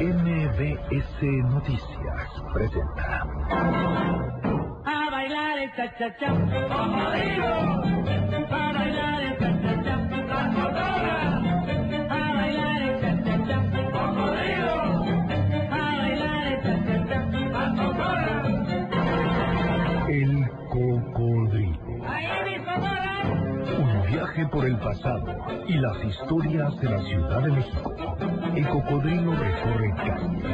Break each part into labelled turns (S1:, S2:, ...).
S1: MBS Noticias presenta.
S2: A bailar el cha-cha-cha, cocodrilo. A bailar el cha-cha-cha,
S1: por el pasado y las historias de la Ciudad de México. El cocodrilo recorre calles,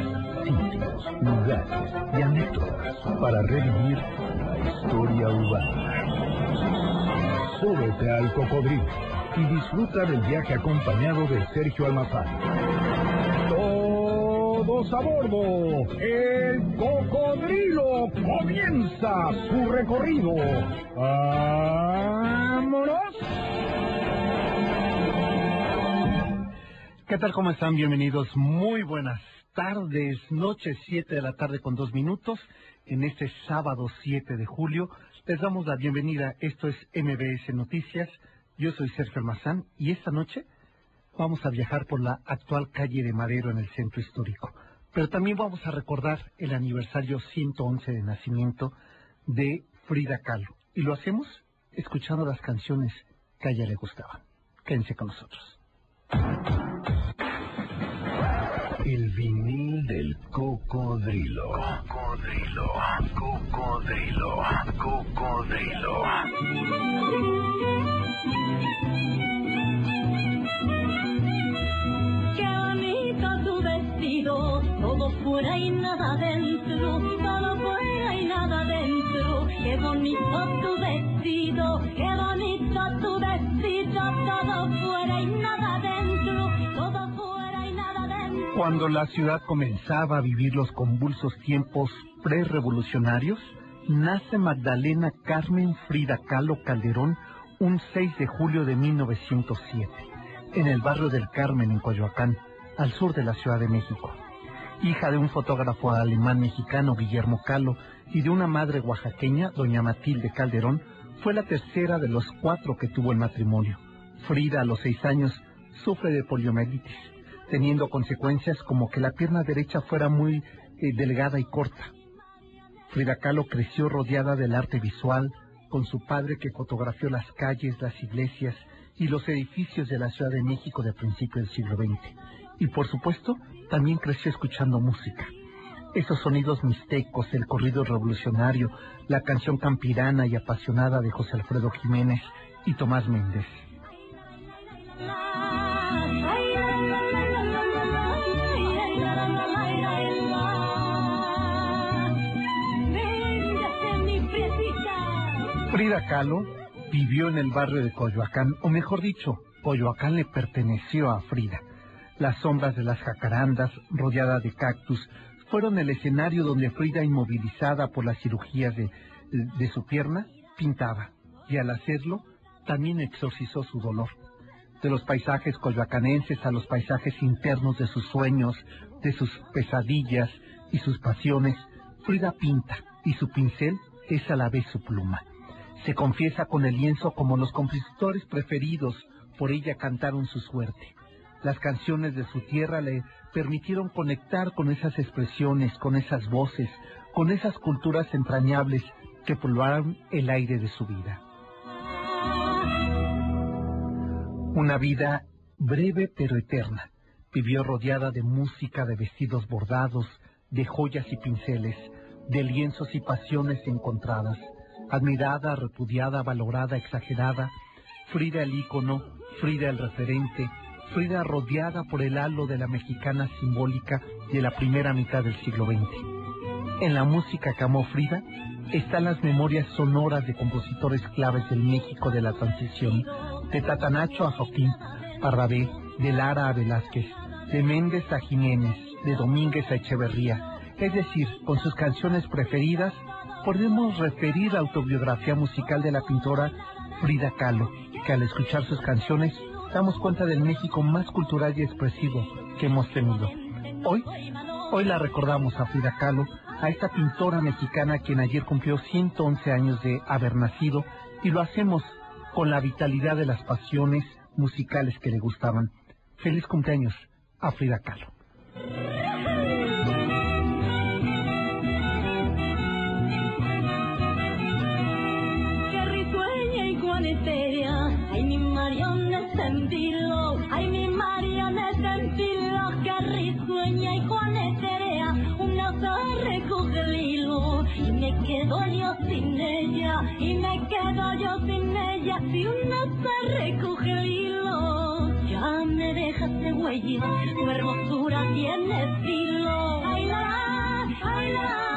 S1: sitios, lugares y anécdotas para revivir la historia urbana. Súbete al cocodrilo y disfruta del viaje acompañado de Sergio Almazán. Todos a bordo. El cocodrilo comienza su recorrido. ¡Vámonos!
S3: ¿Qué tal? ¿Cómo están? Bienvenidos. Muy buenas tardes, noches 7 de la tarde con dos minutos. En este sábado 7 de julio les damos la bienvenida. Esto es MBS Noticias. Yo soy Sergio Almazán y esta noche vamos a viajar por la actual calle de Madero en el centro histórico. Pero también vamos a recordar el aniversario 111 de nacimiento de Frida Kahlo. Y lo hacemos escuchando las canciones que a ella le gustaban. Quédense con nosotros.
S1: El vinil del cocodrilo. Cocodrilo. Cocodrilo. Cocodrilo.
S4: Qué bonito tu vestido, todo fuera y nada dentro, todo fuera y nada dentro. Qué bonito tu vestido, qué
S3: Cuando la ciudad comenzaba a vivir los convulsos tiempos prerevolucionarios, nace Magdalena Carmen Frida Kahlo Calderón un 6 de julio de 1907, en el barrio del Carmen, en Coyoacán, al sur de la Ciudad de México. Hija de un fotógrafo alemán mexicano, Guillermo Kahlo, y de una madre oaxaqueña, doña Matilde Calderón, fue la tercera de los cuatro que tuvo el matrimonio. Frida, a los seis años, sufre de poliomielitis, teniendo consecuencias como que la pierna derecha fuera muy eh, delgada y corta. Frida Kahlo creció rodeada del arte visual, con su padre que fotografió las calles, las iglesias y los edificios de la Ciudad de México de principios del siglo XX. Y por supuesto, también creció escuchando música. Esos sonidos mixtecos, el corrido revolucionario, la canción campirana y apasionada de José Alfredo Jiménez y Tomás Méndez. Frida Kahlo vivió en el barrio de Coyoacán, o mejor dicho, Coyoacán le perteneció a Frida. Las sombras de las jacarandas, rodeada de cactus, fueron el escenario donde Frida, inmovilizada por las cirugías de, su pierna, pintaba, y al hacerlo, también exorcizó su dolor. De los paisajes coyoacanenses a los paisajes internos de sus sueños, de sus pesadillas y sus pasiones, Frida pinta, y su pincel es a la vez su pluma. Se confiesa con el lienzo como los compositores preferidos por ella cantaron su suerte. Las canciones de su tierra le permitieron conectar con esas expresiones, con esas voces, con esas culturas entrañables que poblaron el aire de su vida. Una vida breve pero eterna. Vivió rodeada de música, de vestidos bordados, de joyas y pinceles, de lienzos y pasiones encontradas. Admirada, repudiada, valorada, exagerada, Frida el ícono, Frida el referente, Frida rodeada por el halo de la mexicana simbólica de la primera mitad del siglo XX. En la música que Frida están las memorias sonoras de compositores claves del México de la transición, de Tatanacho a Joaquín Pardavé, de Lara a Velázquez, de Méndez a Jiménez, de Domínguez a Echeverría. Es decir, con sus canciones preferidas, podemos referir la autobiografía musical de la pintora Frida Kahlo, que al escuchar sus canciones damos cuenta del México más cultural y expresivo que hemos tenido. Hoy, hoy la recordamos a Frida Kahlo, a esta pintora mexicana quien ayer cumplió 111 años de haber nacido y lo hacemos con la vitalidad de las pasiones musicales que le gustaban. Feliz cumpleaños a Frida Kahlo.
S4: ay mi marioneta en filo, que risueña y con eterea, una se recoge el hilo, y me quedo yo sin ella, y me quedo yo sin ella, si una se recoge el hilo, ya me dejaste huella, tu hermosura tiene estilo, ay la, ay la.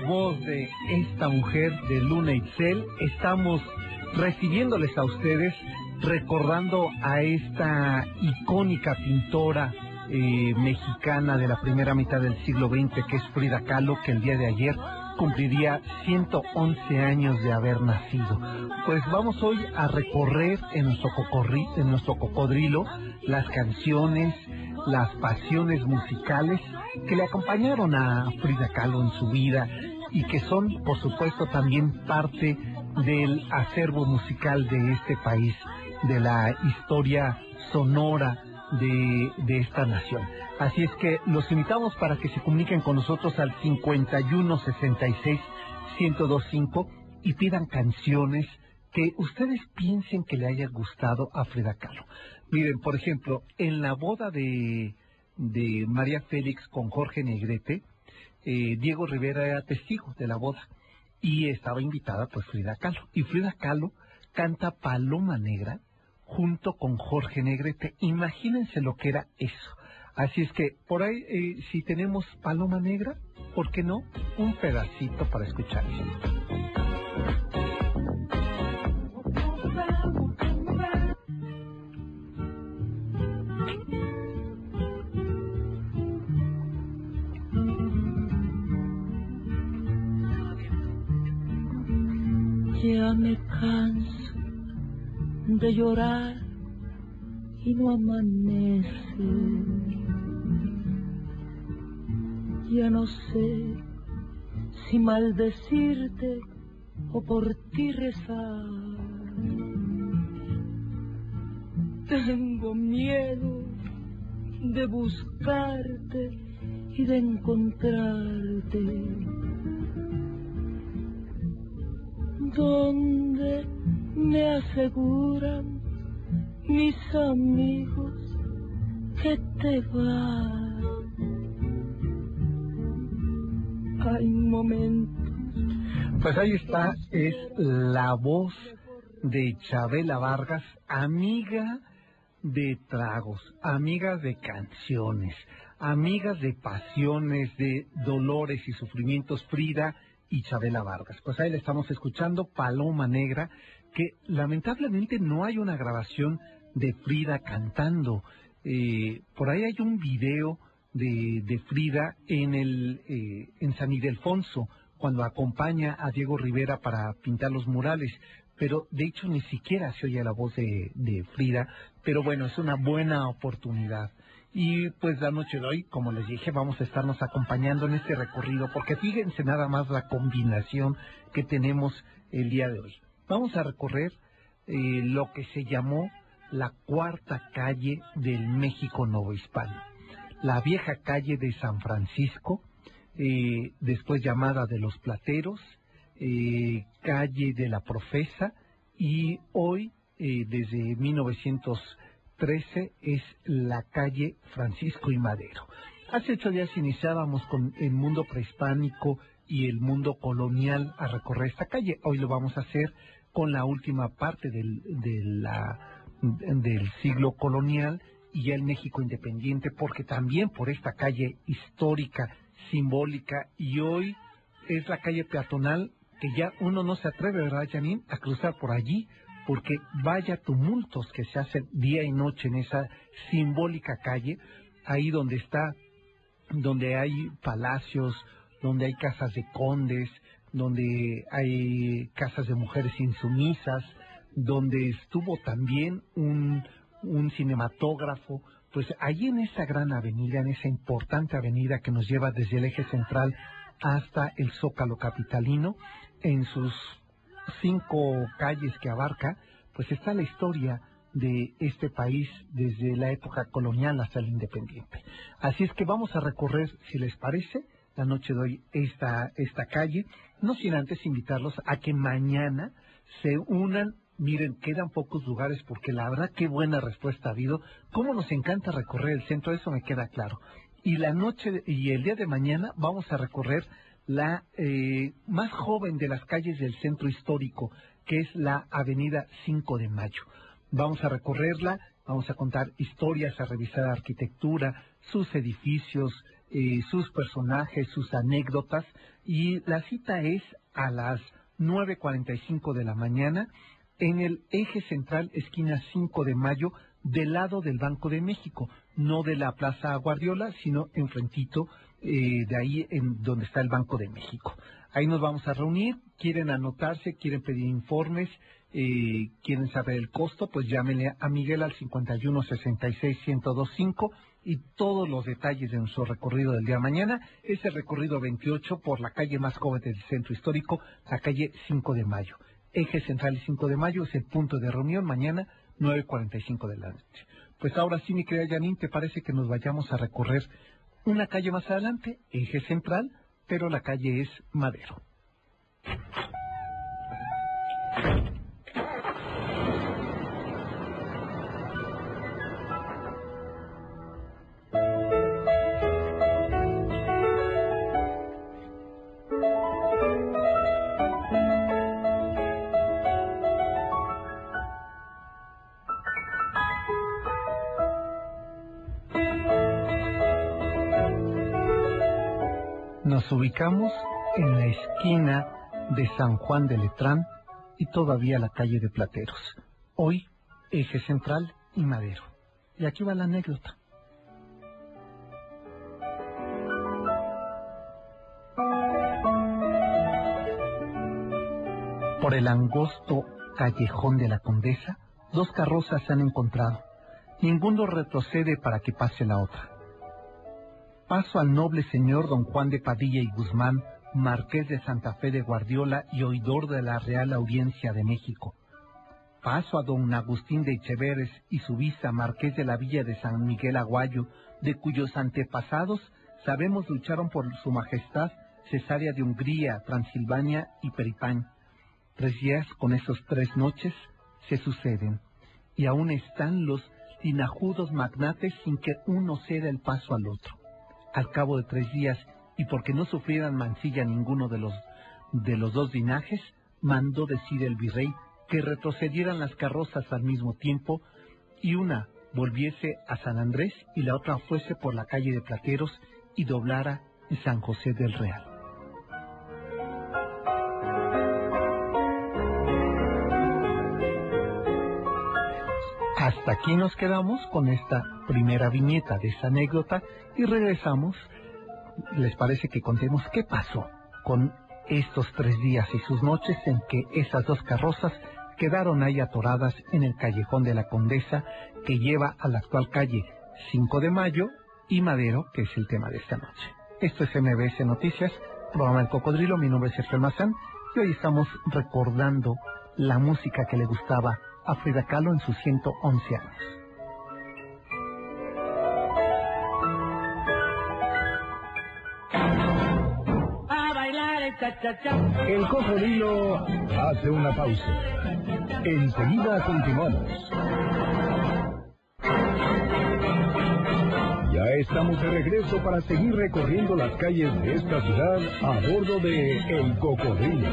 S3: Voz de esta mujer de Luna Itzel, estamos recibiéndoles a ustedes, recordando a esta icónica pintora eh, mexicana de la primera mitad del siglo XX, que es Frida Kahlo, que el día de ayer cumpliría 111 años de haber nacido. Pues vamos hoy a recorrer en nuestro, cocorri, en nuestro cocodrilo las canciones, las pasiones musicales que le acompañaron a Frida Kahlo en su vida y que son, por supuesto, también parte del acervo musical de este país, de la historia sonora de, de esta nación. Así es que los invitamos para que se comuniquen con nosotros al 5166 1025 y pidan canciones que ustedes piensen que le haya gustado a Frida Kahlo. Miren, por ejemplo, en la boda de, de María Félix con Jorge Negrete, eh, Diego Rivera era testigo de la boda y estaba invitada pues Frida Kahlo. Y Frida Kahlo canta Paloma Negra junto con Jorge Negrete. Imagínense lo que era eso. Así es que por ahí, eh, si tenemos Paloma Negra, ¿por qué no? Un pedacito para escuchar.
S4: Ya me canso de llorar y no amanece. Ya no sé si maldecirte o por ti rezar. Tengo miedo de buscarte y de encontrarte. donde me aseguran mis amigos que te vas. Hay momentos.
S3: Pues ahí está, es la voz de Chabela Vargas, amiga de tragos, amiga de canciones, amigas de pasiones, de dolores y sufrimientos, Frida y Chabela Vargas. Pues ahí le estamos escuchando Paloma Negra, que lamentablemente no hay una grabación de Frida cantando. Eh, por ahí hay un video de, de Frida en, el, eh, en San Ildefonso, cuando acompaña a Diego Rivera para pintar los murales. Pero de hecho ni siquiera se oye la voz de, de Frida. Pero bueno, es una buena oportunidad. Y pues la noche de hoy, como les dije, vamos a estarnos acompañando en este recorrido, porque fíjense nada más la combinación que tenemos el día de hoy. Vamos a recorrer eh, lo que se llamó la cuarta calle del México Novohispano, la vieja calle de San Francisco, eh, después llamada de los Plateros, eh, calle de la Profesa, y hoy, eh, desde 1913, es la calle Francisco y Madero. Hace ocho días iniciábamos con el mundo prehispánico y el mundo colonial a recorrer esta calle. Hoy lo vamos a hacer con la última parte del, de la, del siglo colonial y el México independiente, porque también por esta calle histórica, simbólica, y hoy es la calle peatonal que ya uno no se atreve, ¿verdad, Janine?, a cruzar por allí, porque vaya tumultos que se hacen día y noche en esa simbólica calle, ahí donde está, donde hay palacios, donde hay casas de condes, donde hay casas de mujeres insumisas, donde estuvo también un, un cinematógrafo, pues allí en esa gran avenida, en esa importante avenida que nos lleva desde el eje central hasta el Zócalo Capitalino, en sus cinco calles que abarca, pues está la historia de este país desde la época colonial hasta el independiente. Así es que vamos a recorrer, si les parece, la noche de hoy esta, esta calle, no sin antes invitarlos a que mañana se unan. Miren, quedan pocos lugares porque la verdad qué buena respuesta ha habido. Cómo nos encanta recorrer el centro, eso me queda claro. Y la noche y el día de mañana vamos a recorrer la eh, más joven de las calles del centro histórico, que es la Avenida 5 de Mayo. Vamos a recorrerla, vamos a contar historias, a revisar arquitectura, sus edificios, eh, sus personajes, sus anécdotas, y la cita es a las 9.45 de la mañana en el eje central, esquina 5 de Mayo, del lado del Banco de México, no de la Plaza Guardiola, sino enfrentito eh, de ahí en donde está el Banco de México. Ahí nos vamos a reunir, quieren anotarse, quieren pedir informes, eh, quieren saber el costo, pues llámenle a Miguel al 51 66 1025 y todos los detalles de nuestro recorrido del día de mañana. Es el recorrido 28 por la calle más joven del centro histórico, la calle 5 de Mayo. Eje central y 5 de Mayo es el punto de reunión mañana 9.45 de la noche. Pues ahora sí, mi querida Janine, ¿te parece que nos vayamos a recorrer una calle más adelante, eje central, pero la calle es Madero? Ubicamos en la esquina de San Juan de Letrán y todavía la calle de Plateros. Hoy, eje central y Madero. Y aquí va la anécdota. Por el angosto callejón de la Condesa, dos carrozas se han encontrado. Ninguno retrocede para que pase la otra. Paso al noble señor don Juan de Padilla y Guzmán, marqués de Santa Fe de Guardiola y oidor de la Real Audiencia de México. Paso a don Agustín de Echeveres y su visa, marqués de la Villa de San Miguel Aguayo, de cuyos antepasados sabemos lucharon por su majestad cesárea de Hungría, Transilvania y Peripán. Tres días con esos tres noches se suceden, y aún están los linajudos magnates sin que uno ceda el paso al otro. Al cabo de tres días, y porque no sufrieran mancilla ninguno de los, de los dos linajes, mandó decir el virrey que retrocedieran las carrozas al mismo tiempo, y una volviese a San Andrés y la otra fuese por la calle de Plateros y doblara en San José del Real. Hasta aquí nos quedamos con esta primera viñeta de esta anécdota y regresamos. ¿Les parece que contemos qué pasó con estos tres días y sus noches en que esas dos carrozas quedaron ahí atoradas en el callejón de la Condesa que lleva a la actual calle 5 de Mayo y Madero, que es el tema de esta noche? Esto es MBS Noticias, programa El Cocodrilo, mi nombre es Sergio Mazán y hoy estamos recordando la música que le gustaba a Frida Kahlo en sus 111 años.
S2: El
S1: cocodrilo hace una pausa. Enseguida continuamos. Ya estamos de regreso para seguir recorriendo las calles de esta ciudad a bordo de El Cocodrilo.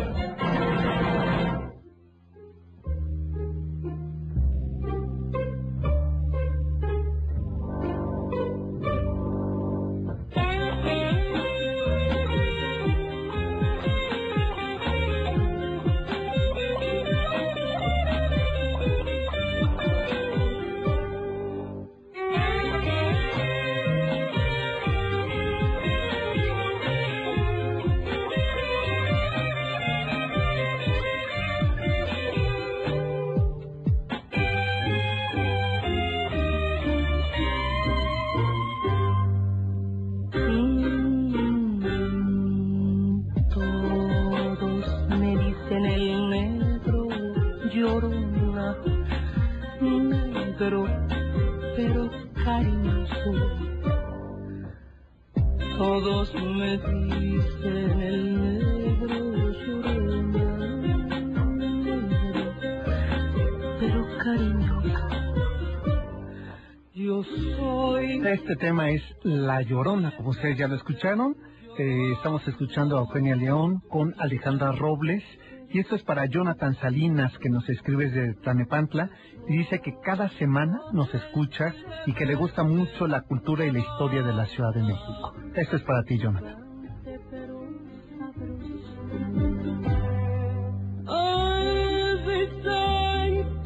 S3: Tema es La Llorona, como ustedes ya lo escucharon. Eh, estamos escuchando a Eugenia León con Alejandra Robles. Y esto es para Jonathan Salinas, que nos escribe desde Tlanepantla, y dice que cada semana nos escuchas y que le gusta mucho la cultura y la historia de la Ciudad de México. Esto es para ti, Jonathan.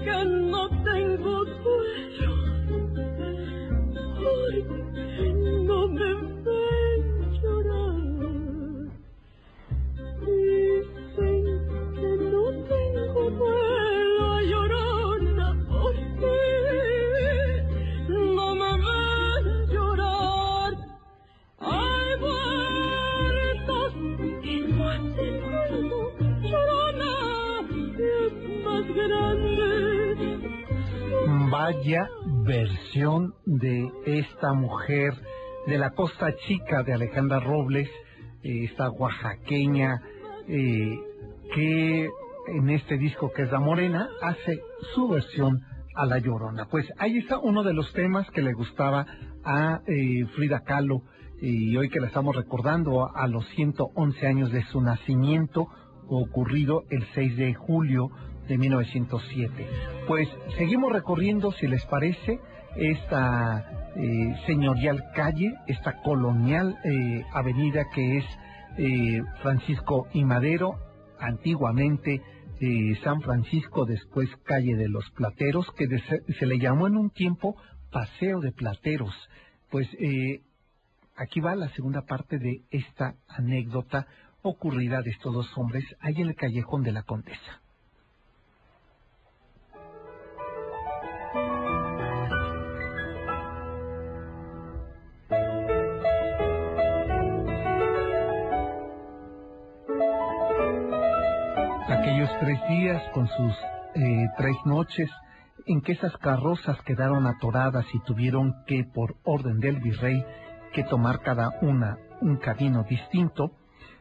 S4: Dicen
S3: versión de esta mujer de la Costa Chica de Alejandra Robles, eh, esta oaxaqueña eh, que en este disco que es La Morena hace su versión a La Llorona. Pues ahí está uno de los temas que le gustaba a eh, Frida Kahlo y hoy que la estamos recordando a los 111 años de su nacimiento ocurrido el 6 de julio de 1907. Pues seguimos recorriendo, si les parece, esta eh, señorial calle, esta colonial eh, avenida que es eh, Francisco y Madero, antiguamente eh, San Francisco, después calle de los Plateros, que se le llamó en un tiempo Paseo de Plateros. Pues eh, aquí va la segunda parte de esta anécdota ocurrida de estos dos hombres ahí en el callejón de la Condesa. Aquellos tres días con sus eh, tres noches en que esas carrozas quedaron atoradas y tuvieron que, por orden del virrey, que tomar cada una un camino distinto,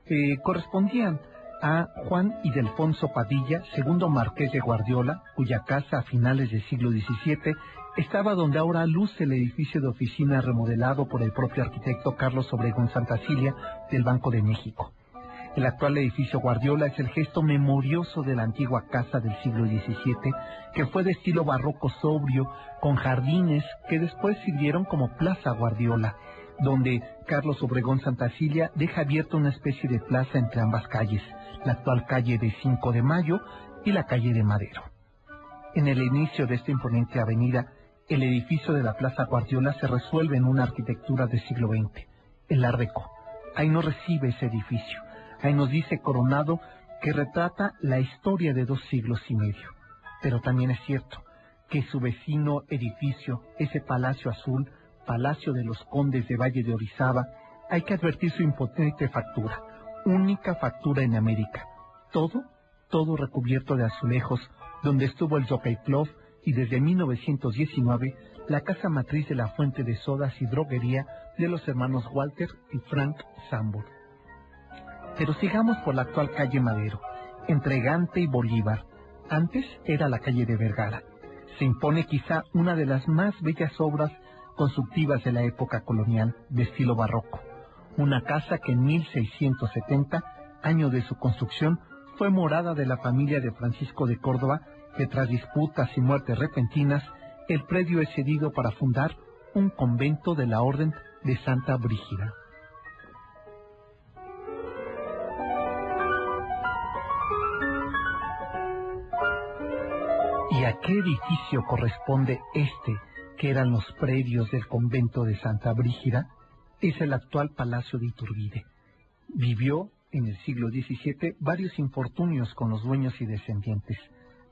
S3: eh, correspondían a Juan Ildefonso Padilla, segundo marqués de Guardiola, cuya casa a finales del siglo XVII estaba donde ahora luce el edificio de oficina remodelado por el propio arquitecto Carlos Obregón Santacilia del Banco de México. El actual edificio Guardiola es el gesto memorioso de la antigua casa del siglo XVII, que fue de estilo barroco sobrio, con jardines que después sirvieron como Plaza Guardiola, donde Carlos Obregón Santacilia deja abierta una especie de plaza entre ambas calles, la actual calle de 5 de Mayo y la calle de Madero. En el inicio de esta imponente avenida, el edificio de la Plaza Guardiola se resuelve en una arquitectura del siglo XX, el Arreco. Ahí no recibe ese edificio. Ahí nos dice Coronado que retrata la historia de dos siglos y medio. Pero también es cierto que su vecino edificio, ese Palacio Azul, Palacio de los Condes de Valle de Orizaba, hay que advertir su impotente factura, única factura en América. Todo, todo recubierto de azulejos, donde estuvo el Jockey Club y desde 1919 la casa matriz de la fuente de sodas y droguería de los hermanos Walter y Frank Sambor. Pero sigamos por la actual calle Madero, entre Gante y Bolívar. Antes era la calle de Vergara. Se impone quizá una de las más bellas obras constructivas de la época colonial, de estilo barroco. Una casa que en 1670, año de su construcción, fue morada de la familia de Francisco de Córdoba, que tras disputas y muertes repentinas, el predio es cedido para fundar un convento de la Orden de Santa Brígida. A qué edificio corresponde este, que eran los predios del convento de Santa Brígida? Es el actual Palacio de Iturbide. Vivió en el siglo XVII varios infortunios con los dueños y descendientes,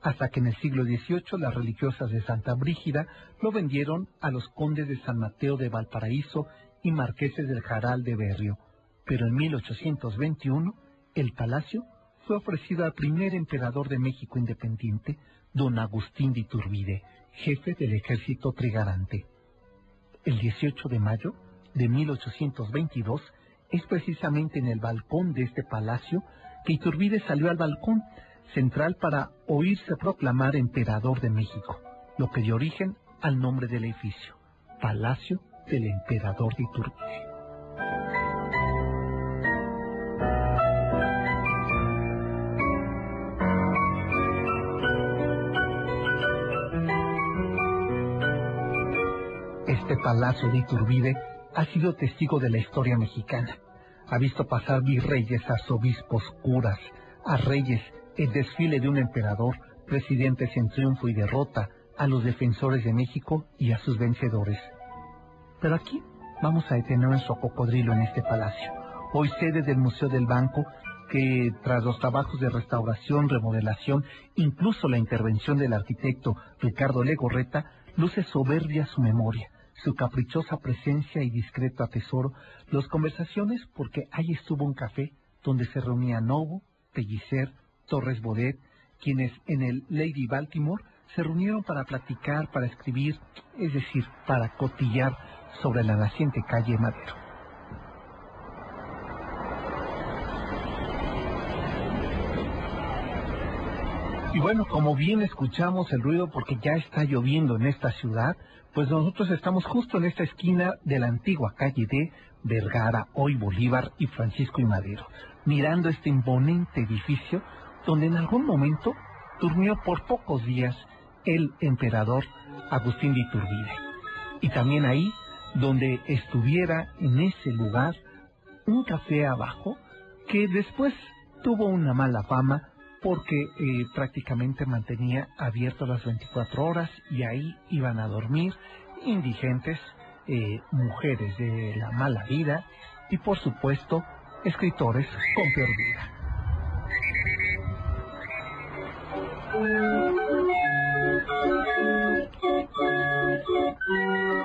S3: hasta que en el siglo XVIII las religiosas de Santa Brígida lo vendieron a los condes de San Mateo de Valparaíso y marqueses del Jaral de Berrio. Pero en 1821 el palacio fue ofrecido al primer emperador de México independiente, don Agustín de Iturbide, jefe del ejército trigarante. El 18 de mayo de 1822, es precisamente en el balcón de este palacio que Iturbide salió al balcón central para oírse proclamar emperador de México, lo que dio origen al nombre del edificio, Palacio del Emperador de Iturbide. Palacio de Iturbide ha sido testigo de la historia mexicana. Ha visto pasar virreyes, arzobispos, curas, a reyes, el desfile de un emperador, presidentes en triunfo y derrota, a los defensores de México y a sus vencedores. Pero aquí vamos a detener nuestro cocodrilo en este palacio, hoy sede del Museo del Banco, que tras los trabajos de restauración, remodelación, incluso la intervención del arquitecto Ricardo Legorreta, luce soberbia su memoria su caprichosa presencia y discreto atesoro las conversaciones porque ahí estuvo un café donde se reunían Novo, Pellicer, Torres Bodet, quienes en el Lady Baltimore se reunieron para platicar, para escribir, es decir, para cotillar sobre la naciente calle Madero. Y bueno, como bien escuchamos el ruido porque ya está lloviendo en esta ciudad, pues nosotros estamos justo en esta esquina de la antigua calle de Vergara, hoy Bolívar y Francisco y Madero, mirando este imponente edificio donde en algún momento durmió por pocos días el emperador Agustín de Iturbide. Y también ahí donde estuviera en ese lugar un café abajo que después tuvo una mala fama porque eh, prácticamente mantenía abierto las 24 horas y ahí iban a dormir indigentes, eh, mujeres de la mala vida y por supuesto escritores con peor vida.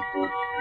S3: La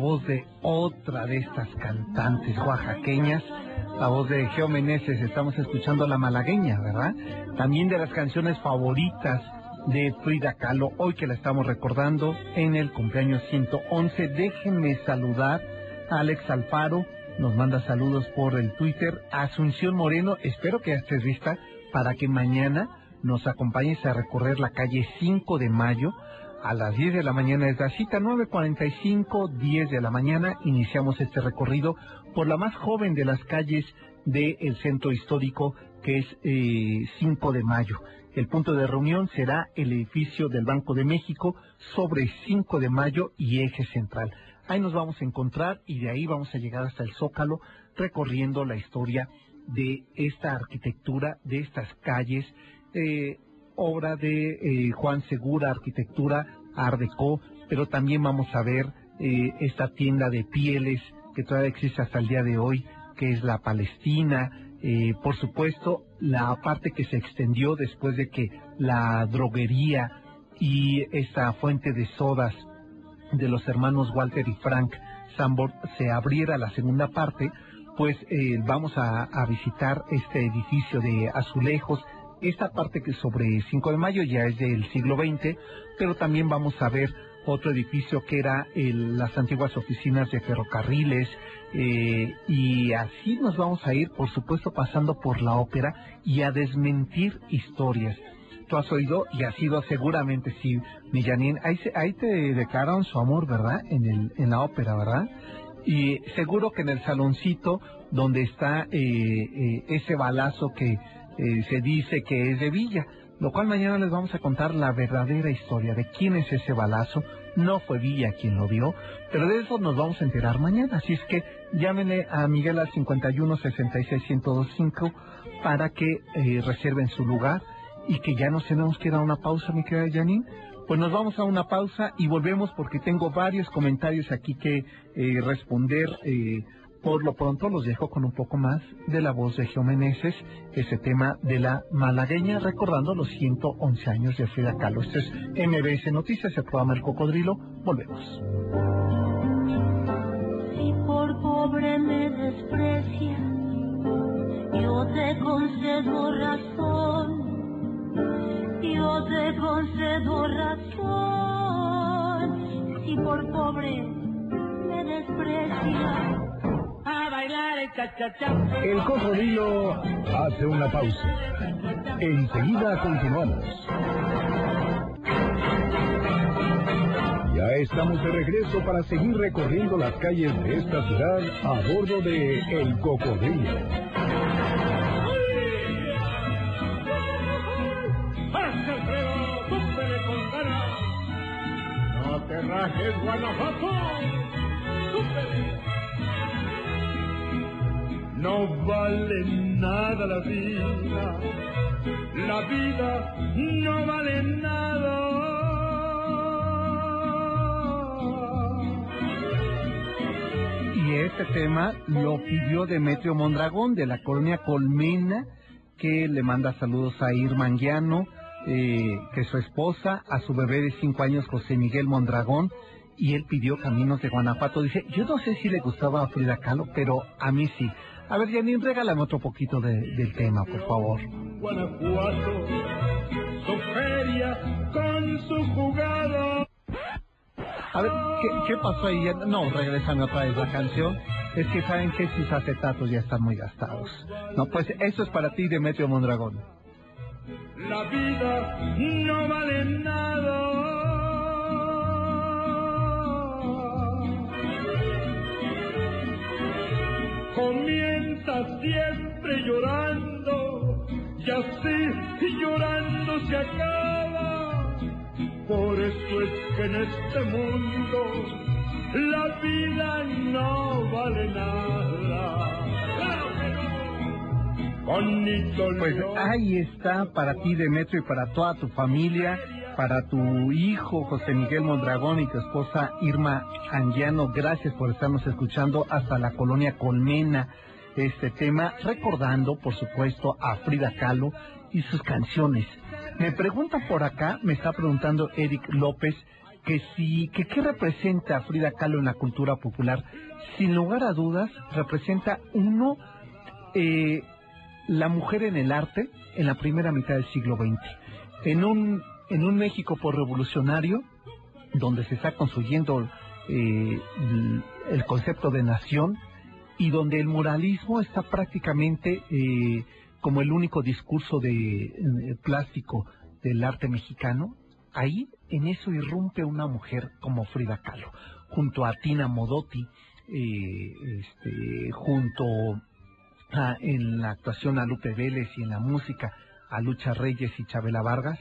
S3: voz de otra de estas cantantes oaxaqueñas, la voz de Geo Meneses, estamos escuchando La Malagueña, ¿verdad? También de las canciones favoritas de Frida Kahlo, hoy que la estamos recordando en el cumpleaños 111. Déjenme saludar a Alex Alfaro, nos manda saludos por el Twitter. Asunción Moreno, espero que estés lista para que mañana nos acompañes a recorrer la calle 5 de mayo a las 10 de la mañana es la cita, 9.45, 10 de la mañana, iniciamos este recorrido por la más joven de las calles del centro histórico, que es 5 eh, de mayo. El punto de reunión será el edificio del Banco de México sobre 5 de mayo y eje central. Ahí nos vamos a encontrar y de ahí vamos a llegar hasta el Zócalo recorriendo la historia de esta arquitectura, de estas calles, eh, obra de eh, Juan Segura, arquitectura Art pero también vamos a ver eh, esta tienda de pieles que todavía existe hasta el día de hoy, que es la Palestina, eh, por supuesto, la parte que se extendió después de que la droguería y esta fuente de sodas de los hermanos Walter y Frank Sambor se abriera la segunda parte, pues vamos a visitar este edificio de azulejos. Esta parte que sobre 5 de mayo ya es del siglo XX, pero también vamos a ver otro edificio que era el- las antiguas oficinas de ferrocarriles eh, y así nos vamos a ir, por supuesto, pasando por la ópera y a desmentir historias. Tú has oído y has ido seguramente, sí, Millanín, ahí, ahí te declararon su amor, ¿verdad? En, el, en la ópera, ¿verdad? Y seguro que en el saloncito donde está eh, eh, ese balazo que eh, se dice que es de Villa, lo cual mañana les vamos a contar la verdadera historia de quién es ese balazo. No fue Villa quien lo vio, pero de eso nos vamos a enterar mañana. Así es que llámenle a Miguel al 51 66 1025 para que eh, reserven su lugar y que ya nos tenemos que ir a una pausa, mi querida Janine. Pues nos vamos a una pausa y volvemos porque tengo varios comentarios aquí que eh, responder. eh, por lo pronto los dejo con un poco más de la voz de Geo Meneses, ese tema de la malagueña, recordando los 111 años de Frida Kahlo. Este es MBS Noticias, el programa El Cocodrilo. Volvemos.
S4: Si por pobre me desprecias, yo te concedo razón. Yo te concedo razón. Si por pobre me desprecias,
S2: bailar el
S1: cocodrilo hace una pausa. Enseguida continuamos. Ya estamos de regreso para seguir recorriendo las calles de esta ciudad a bordo de El Cocodrilo.
S5: ¡No te rajes, Guanajuato! No vale nada la vida, la vida no vale nada.
S3: Y este tema lo pidió Demetrio Mondragón de la colonia Colmena, que le manda saludos a Irma Anguiano, eh, que es su esposa, a su bebé de cinco años, José Miguel Mondragón, y él pidió Caminos de Guanajuato. Dice, yo no sé si le gustaba a Frida Kahlo, pero a mí sí. A ver, Janine, regálame otro poquito de- del tema, por favor.
S5: Guanajuato, su feria con su jugado.
S3: A ver, ¿qué, qué pasó ahí? No, regresame otra vez la canción. Es que saben que sus acetatos ya están muy gastados. No, pues eso es para ti, Demetrio Mondragón.
S5: La vida no vale nada. Llorando y así llorando se acaba. Por eso es que en este mundo la vida no vale nada.
S3: Pues ahí está para ti, Demetrio, y para toda tu familia, para tu hijo José Miguel Mondragón y tu esposa Irma Anguiano. Gracias por estarnos escuchando hasta la colonia Colmena. Este tema, recordando, por supuesto, a Frida Kahlo y sus canciones. Me pregunta por acá, me está preguntando Eric López, que si, que qué representa Frida Kahlo en la cultura popular. Sin lugar a dudas, representa uno, eh, la mujer en el arte en la primera mitad del siglo XX. En un, en un México por revolucionario, donde se está construyendo eh, el, el concepto de nación y donde el moralismo está prácticamente eh, como el único discurso de eh, plástico del arte mexicano, ahí en eso irrumpe una mujer como Frida Kahlo, junto a Tina Modotti, eh, este, junto a, en la actuación a Lupe Vélez y en la música a Lucha Reyes y Chabela Vargas,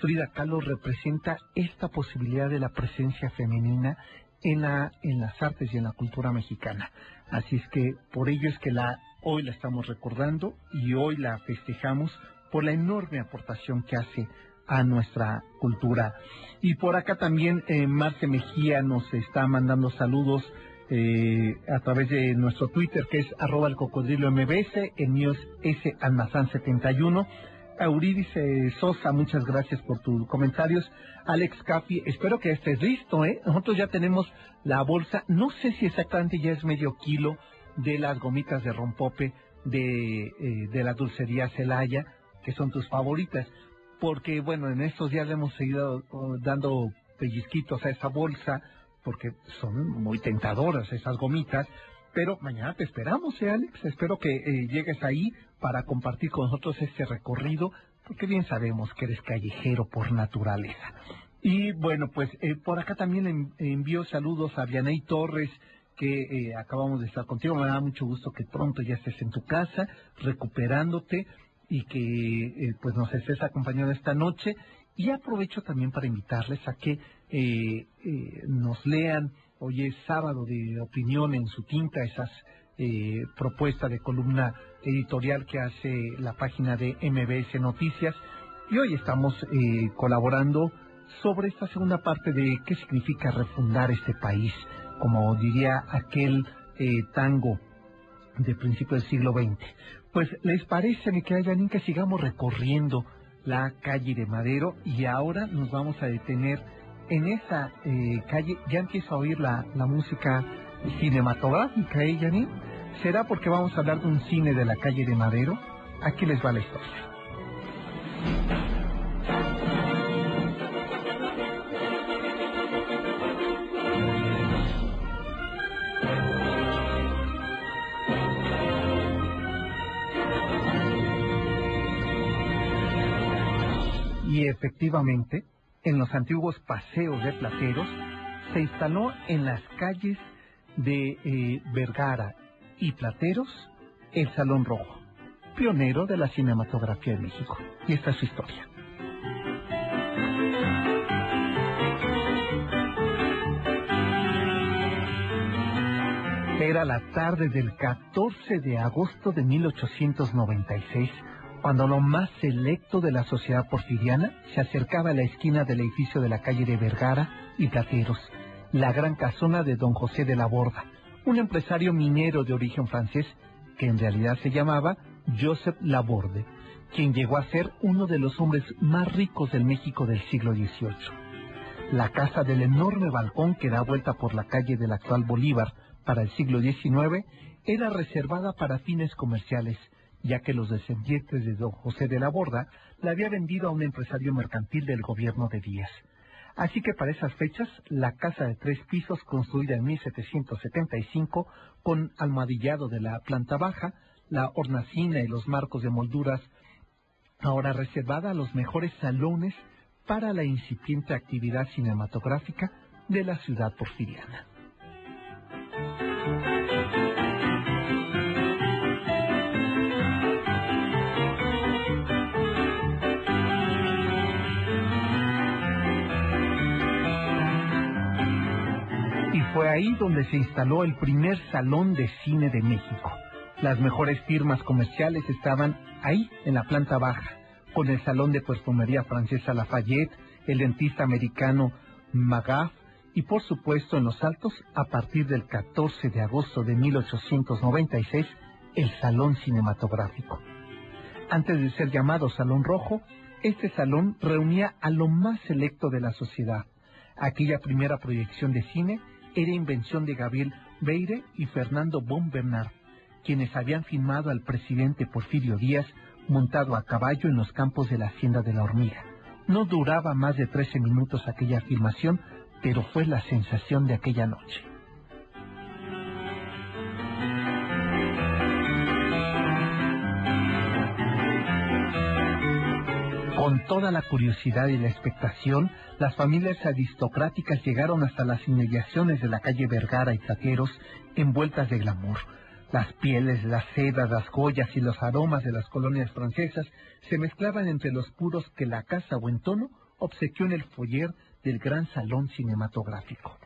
S3: Frida Kahlo representa esta posibilidad de la presencia femenina en, la, en las artes y en la cultura mexicana. Así es que por ello es que la, hoy la estamos recordando y hoy la festejamos por la enorme aportación que hace a nuestra cultura. Y por acá también eh, Marce Mejía nos está mandando saludos eh, a través de nuestro Twitter que es arroba el cocodrilo mbs, el mío es S Almazán 71. Eurídice Sosa, muchas gracias por tus comentarios. Alex Cafi, espero que estés listo, ¿eh? Nosotros ya tenemos la bolsa, no sé si exactamente ya es medio kilo de las gomitas de rompope de, eh, de la dulcería Celaya, que son tus favoritas. Porque, bueno, en estos días le hemos seguido oh, dando pellizquitos a esa bolsa, porque son muy tentadoras esas gomitas. Pero mañana te esperamos, ¿eh, Alex? Espero que eh, llegues ahí para compartir con nosotros este recorrido, porque bien sabemos que eres callejero por naturaleza. Y bueno, pues eh, por acá también envío saludos a Vianey Torres, que eh, acabamos de estar contigo. Me da mucho gusto que pronto ya estés en tu casa, recuperándote y que eh, pues nos estés acompañando esta noche. Y aprovecho también para invitarles a que nos lean. Hoy es sábado de opinión en su tinta, esas propuestas de columna editorial que hace la página de MBS Noticias. Y hoy estamos colaborando sobre esta segunda parte de qué significa refundar este país como diría aquel eh, tango de principio del siglo XX. Pues, ¿les parece, mi querida Janine, que sigamos recorriendo la calle de Madero y ahora nos vamos a detener en esa eh, calle? Ya empiezo a oír la, la música cinematográfica, ¿eh, Janine? ¿Será porque vamos a hablar de un cine de la calle de Madero? Aquí les va la historia. Y efectivamente, en los antiguos paseos de plateros, se instaló en las calles de eh, Vergara y Plateros el Salón Rojo, pionero de la cinematografía de México. Y esta es su historia. Era la tarde del 14 de agosto de 1896 cuando lo más selecto de la sociedad porfiriana se acercaba a la esquina del edificio de la calle de Vergara y Plateros, la gran casona de don José de la Borda, un empresario minero de origen francés que en realidad se llamaba Joseph Laborde, quien llegó a ser uno de los hombres más ricos del México del siglo XVIII. La casa del enorme balcón que da vuelta por la calle del actual Bolívar para el siglo XIX era reservada para fines comerciales ya que los descendientes de don José de la Borda la había vendido a un empresario mercantil del gobierno de Díaz. Así que para esas fechas, la casa de tres pisos, construida en 1775, con almohadillado de la planta baja, la hornacina y los marcos de molduras, ahora reservada a los mejores salones para la incipiente actividad cinematográfica de la ciudad porfiriana. Fue ahí donde se instaló el primer salón de cine de México. Las mejores firmas comerciales estaban ahí, en la planta baja, con el salón de perfumería francesa Lafayette, el dentista americano Magaf y por supuesto en los altos, a partir del 14 de agosto de 1896, el Salón Cinematográfico. Antes de ser llamado Salón Rojo, este salón reunía a lo más selecto de la sociedad. Aquella primera proyección de cine era invención de Gabriel Beire y Fernando Bon Bernard, quienes habían filmado al presidente Porfirio Díaz montado a caballo en los campos de la hacienda de la hormiga. No duraba más de 13 minutos aquella filmación, pero fue la sensación de aquella noche. Con toda la curiosidad y la expectación, las familias aristocráticas llegaron hasta las inmediaciones de la calle Vergara y Taqueros envueltas de glamour. Las pieles, las sedas, las joyas y los aromas de las colonias francesas se mezclaban entre los puros que la casa Buentono obsequió en el foyer del gran salón cinematográfico.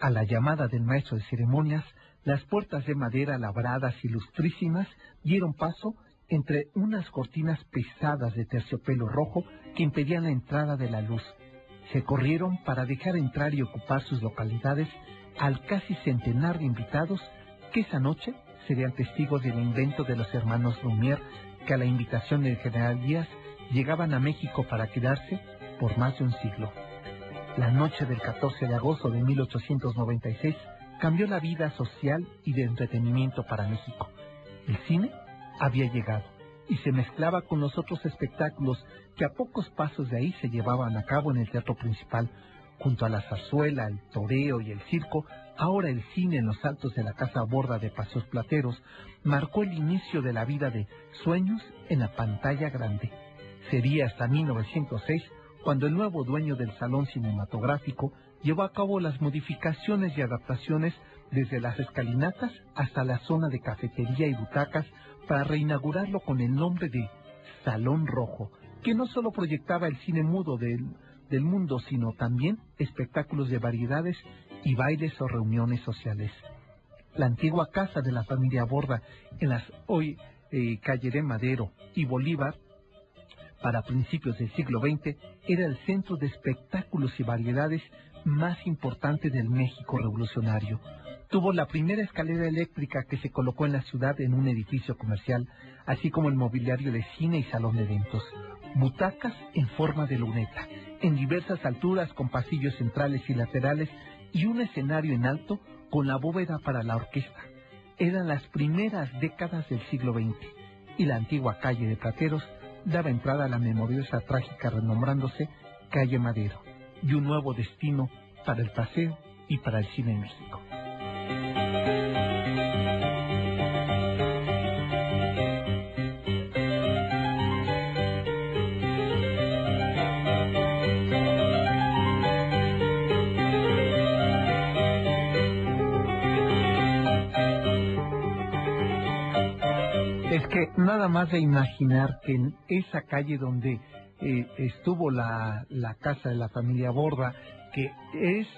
S3: A la llamada del maestro de ceremonias, las puertas de madera labradas y lustrísimas dieron paso entre unas cortinas pesadas de terciopelo rojo que impedían la entrada de la luz. Se corrieron para dejar entrar y ocupar sus localidades al casi centenar de invitados que esa noche serían testigos del invento de los hermanos Lumière que a la invitación del general Díaz llegaban a México para quedarse por más de un siglo. La noche del 14 de agosto de 1896 cambió la vida social y de entretenimiento para México. El cine había llegado y se mezclaba con los otros espectáculos que a pocos pasos de ahí se llevaban a cabo en el teatro principal, junto a la zarzuela, el toreo y el circo. Ahora el cine en los altos de la casa borda de Paseos Plateros marcó el inicio de la vida de Sueños en la pantalla grande. Sería hasta 1906 cuando el nuevo dueño del salón cinematográfico llevó a cabo las modificaciones y adaptaciones desde las escalinatas hasta la zona de cafetería y butacas para reinaugurarlo con el nombre de Salón Rojo, que no solo proyectaba el cine mudo del, mundo, sino también espectáculos de variedades y bailes o reuniones sociales. La antigua casa de la familia Borda en las hoy eh, calle de Madero y Bolívar para principios del siglo XX era el centro de espectáculos y variedades más importante del México revolucionario. Tuvo la primera escalera eléctrica que se colocó en la ciudad en un edificio comercial, así como el mobiliario de cine y salón de eventos. Butacas en forma de luneta, en diversas alturas con pasillos centrales y laterales y un escenario en alto con la bóveda para la orquesta. Eran las primeras décadas del siglo XX y la antigua calle de Plateros daba entrada a la memoriosa trágica renombrándose Calle Madero y un nuevo destino para el paseo y para el cine en México. Nada más de imaginar que en esa calle donde eh, estuvo la, la casa de la familia Borda, que es,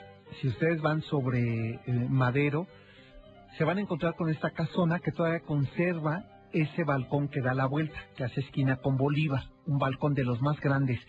S3: si ustedes van sobre eh, Madero, se van a encontrar con esta casona que todavía conserva ese balcón que da la vuelta, que hace esquina con Bolívar, un balcón de los más grandes,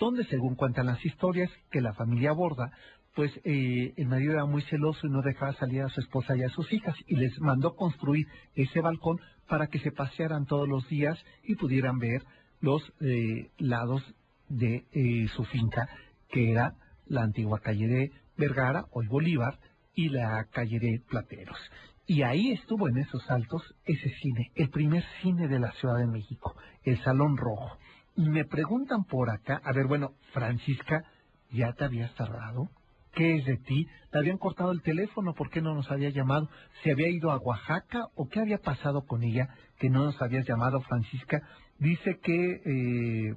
S3: donde según cuentan las historias, que la familia Borda, pues eh, el marido era muy celoso y no dejaba salir a su esposa y a sus hijas, y les mandó construir ese balcón para que se pasearan todos los días y pudieran ver los eh, lados de eh, su finca, que era la antigua calle de Vergara, hoy Bolívar, y la calle de Plateros. Y ahí estuvo en esos altos ese cine, el primer cine de la Ciudad de México, el Salón Rojo. Y me preguntan por acá, a ver, bueno, Francisca, ¿ya te habías cerrado? ¿Qué es de ti? ¿Te habían cortado el teléfono? ¿Por qué no nos había llamado? ¿Se había ido a Oaxaca? ¿O qué había pasado con ella que no nos habías llamado, Francisca? Dice que, eh,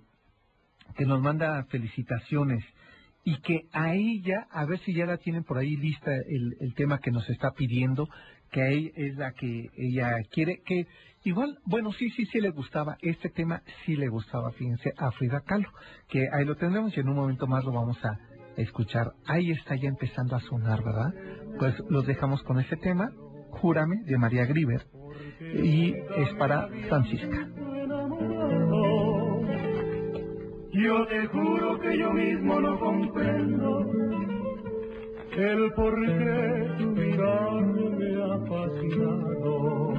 S3: que nos manda felicitaciones y que a ella, a ver si ya la tienen por ahí lista el, el tema que nos está pidiendo, que a ella es la que ella quiere, que igual, bueno, sí, sí, sí le gustaba, este tema sí le gustaba, fíjense, a Frida Kahlo, que ahí lo tendremos y en un momento más lo vamos a escuchar. Ahí está ya empezando a sonar, ¿verdad? Pues los dejamos con ese tema, Júrame, de María Griver, y es para Francisca.
S5: Yo te juro que yo mismo no comprendo el por qué tu mirar me ha fascinado.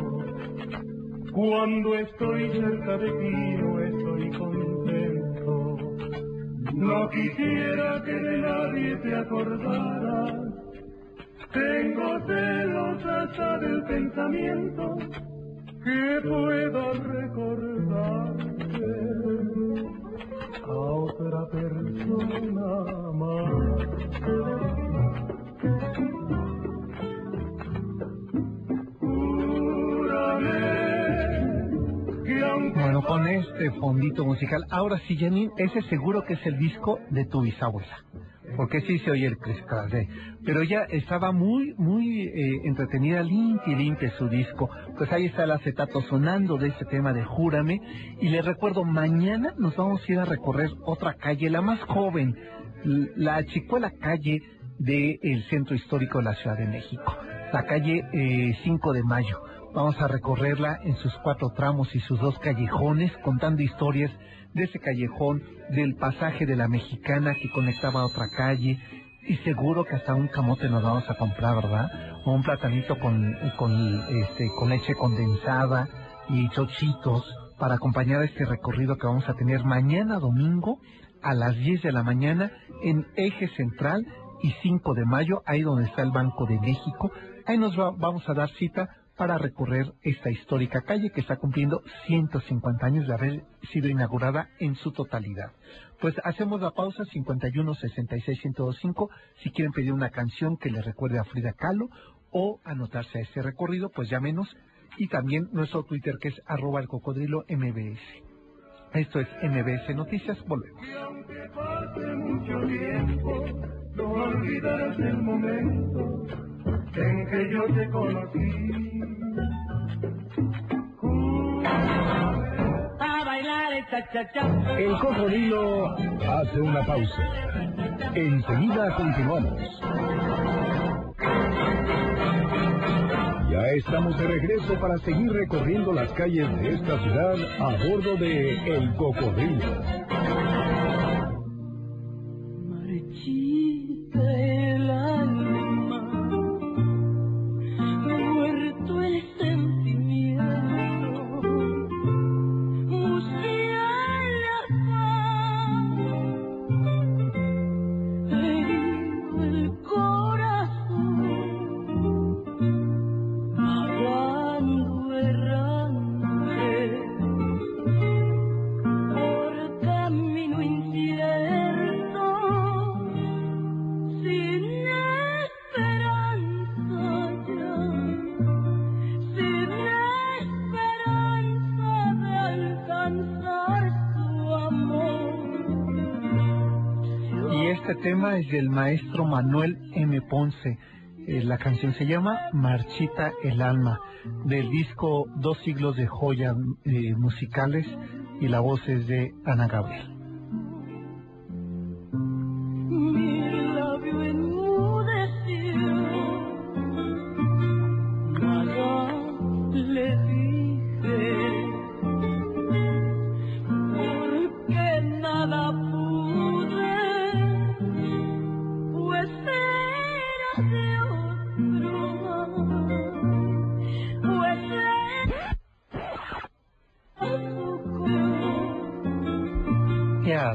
S5: Cuando estoy cerca de ti no estoy contento. No quisiera que de nadie te acordaras. Tengo celos hasta del pensamiento que pueda recordarte a otra persona más.
S3: Bueno, con este fondito musical, ahora sí, Janine, ese seguro que es el disco de tu bisabuela. Porque sí se oye el crescrasé. Pero ella estaba muy, muy eh, entretenida, limpia y limpia su disco. Pues ahí está el acetato sonando de este tema de Júrame. Y les recuerdo, mañana nos vamos a ir a recorrer otra calle, la más joven, la chicuela calle del centro histórico de la Ciudad de México. La calle eh, 5 de Mayo. Vamos a recorrerla en sus cuatro tramos y sus dos callejones, contando historias de ese callejón, del pasaje de la mexicana que conectaba a otra calle, y seguro que hasta un camote nos vamos a comprar, ¿verdad? O un platanito con, con, este, con leche condensada y chochitos para acompañar este recorrido que vamos a tener mañana domingo a las 10 de la mañana en Eje Central y 5 de mayo, ahí donde está el Banco de México. Ahí nos vamos a dar cita para recorrer esta histórica calle que está cumpliendo 150 años de haber sido inaugurada en su totalidad. Pues hacemos la pausa 51 66 1025 si quieren pedir una canción que les recuerde a Frida Kahlo o anotarse a este recorrido, pues llámenos y también nuestro Twitter que es arroba el cocodrilo MBS. Esto es MBS Noticias, volvemos.
S5: no olvidarás el momento en que yo te conocí.
S2: A bailar el
S1: cocodrilo hace una pausa. Enseguida continuamos. Ya estamos de regreso para seguir recorriendo las calles de esta ciudad a bordo de El Cocodrilo.
S3: Maestro Manuel M. Ponce. Eh, la canción se llama Marchita el alma, del disco Dos siglos de joyas eh, musicales y la voz es de Ana Gabriel.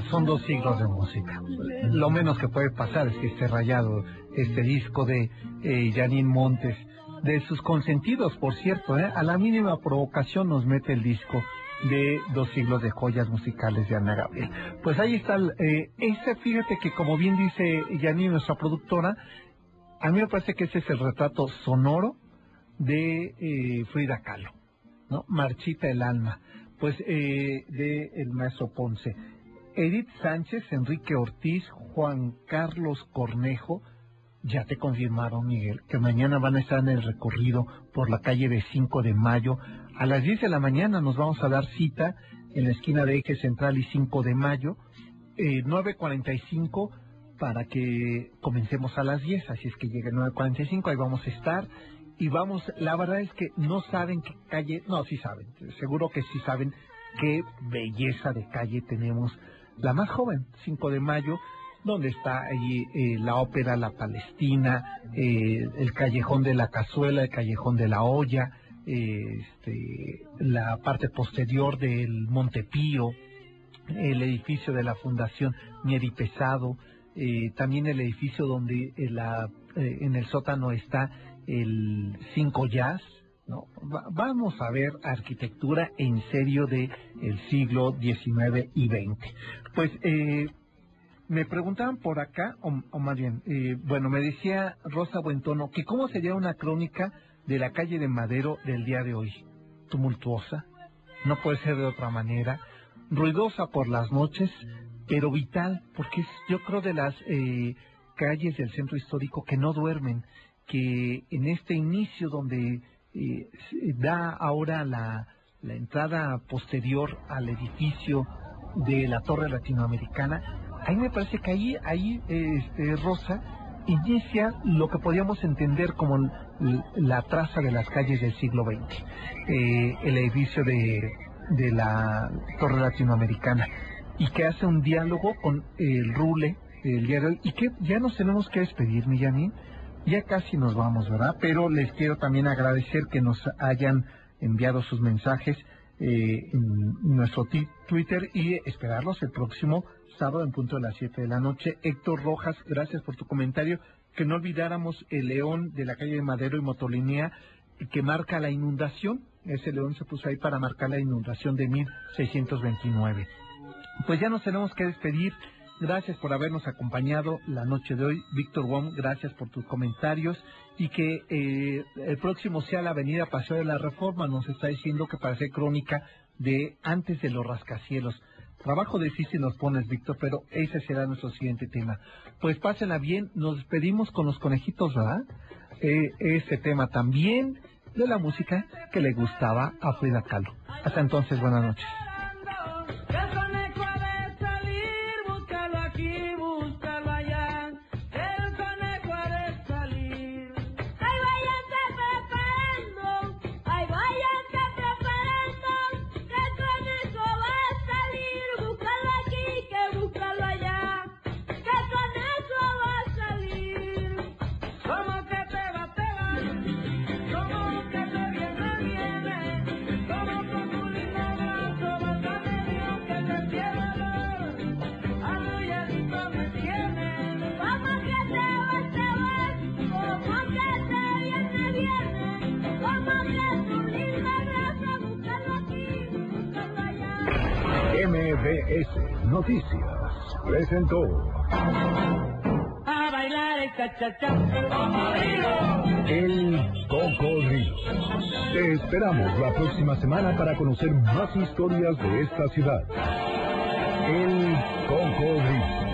S3: Son dos siglos de música. Lo menos que puede pasar es que esté rayado este disco de eh, Janine Montes, de sus consentidos, por cierto, ¿eh? a la mínima provocación nos mete el disco de dos siglos de joyas musicales de Ana Gabriel. Pues ahí está, eh, ese, fíjate que como bien dice Janine, nuestra productora, a mí me parece que ese es el retrato sonoro de eh, Frida Kahlo, ¿no? Marchita el alma, pues eh, de el maestro Ponce. Edith Sánchez, Enrique Ortiz, Juan Carlos Cornejo, ya te confirmaron, Miguel, que mañana van a estar en el recorrido por la calle de 5 de mayo. A las 10 de la mañana nos vamos a dar cita en la esquina de Eje Central y 5 de mayo, eh, 9.45 para que comencemos a las 10, así es que llegue 9.45, ahí vamos a estar. Y vamos, la verdad es que no saben qué calle, no, sí saben, seguro que sí saben qué belleza de calle tenemos. La más joven, 5 de mayo, donde está ahí eh, la ópera La Palestina, eh, el callejón de la cazuela, el callejón de la olla, eh, este, la parte posterior del Montepío, el edificio de la Fundación Mieri Pesado, eh, también el edificio donde la, en el sótano está el Cinco Jazz, ¿no? Va- vamos a ver arquitectura en serio de el siglo XIX y XX. Pues eh, me preguntaban por acá, o, más bien, eh, bueno, me decía Rosa Buentono que cómo sería una crónica de la calle de Madero del día de hoy. Tumultuosa, no puede ser de otra manera, ruidosa por las noches, pero vital, porque es, yo creo de las eh, calles del centro histórico que no duermen, que en este inicio donde eh, da ahora la, entrada posterior al edificio de la Torre Latinoamericana, ahí me parece que ahí, ahí este, Rosa, inicia lo que podríamos entender como la traza de las calles del siglo XX, eh, el edificio de, de la Torre Latinoamericana, y que hace un diálogo con el Rule el hoy, y que ya nos tenemos que despedir, Millanín, ya casi nos vamos, ¿verdad? Pero les quiero también agradecer que nos hayan enviado sus mensajes eh, nuestro Twitter y esperarlos el próximo sábado en punto de las 7 de la noche. Héctor Rojas, gracias por tu comentario. Que no olvidáramos el león de la calle de Madero y Motolinía que marca la inundación. Ese león se puso ahí para marcar la inundación de 1629. Pues ya nos tenemos que despedir. Gracias por habernos acompañado la noche de hoy. Víctor Wong, gracias por tus comentarios y que eh, el próximo sea la avenida Paseo de la Reforma. Nos está diciendo que parece crónica de antes de los rascacielos. Trabajo difícil nos pones, Víctor, pero ese será nuestro siguiente tema. Pues pásenla bien, nos despedimos con los conejitos, ¿verdad? Eh, ese tema también de la música que le gustaba a Frida Kahlo. Hasta entonces, buenas noches.
S1: MBS Noticias presentó.
S2: A bailar el cha-cha-cha.
S1: El Cocodrilo. Te esperamos la próxima semana para conocer más historias de esta ciudad. El Cocodrilo.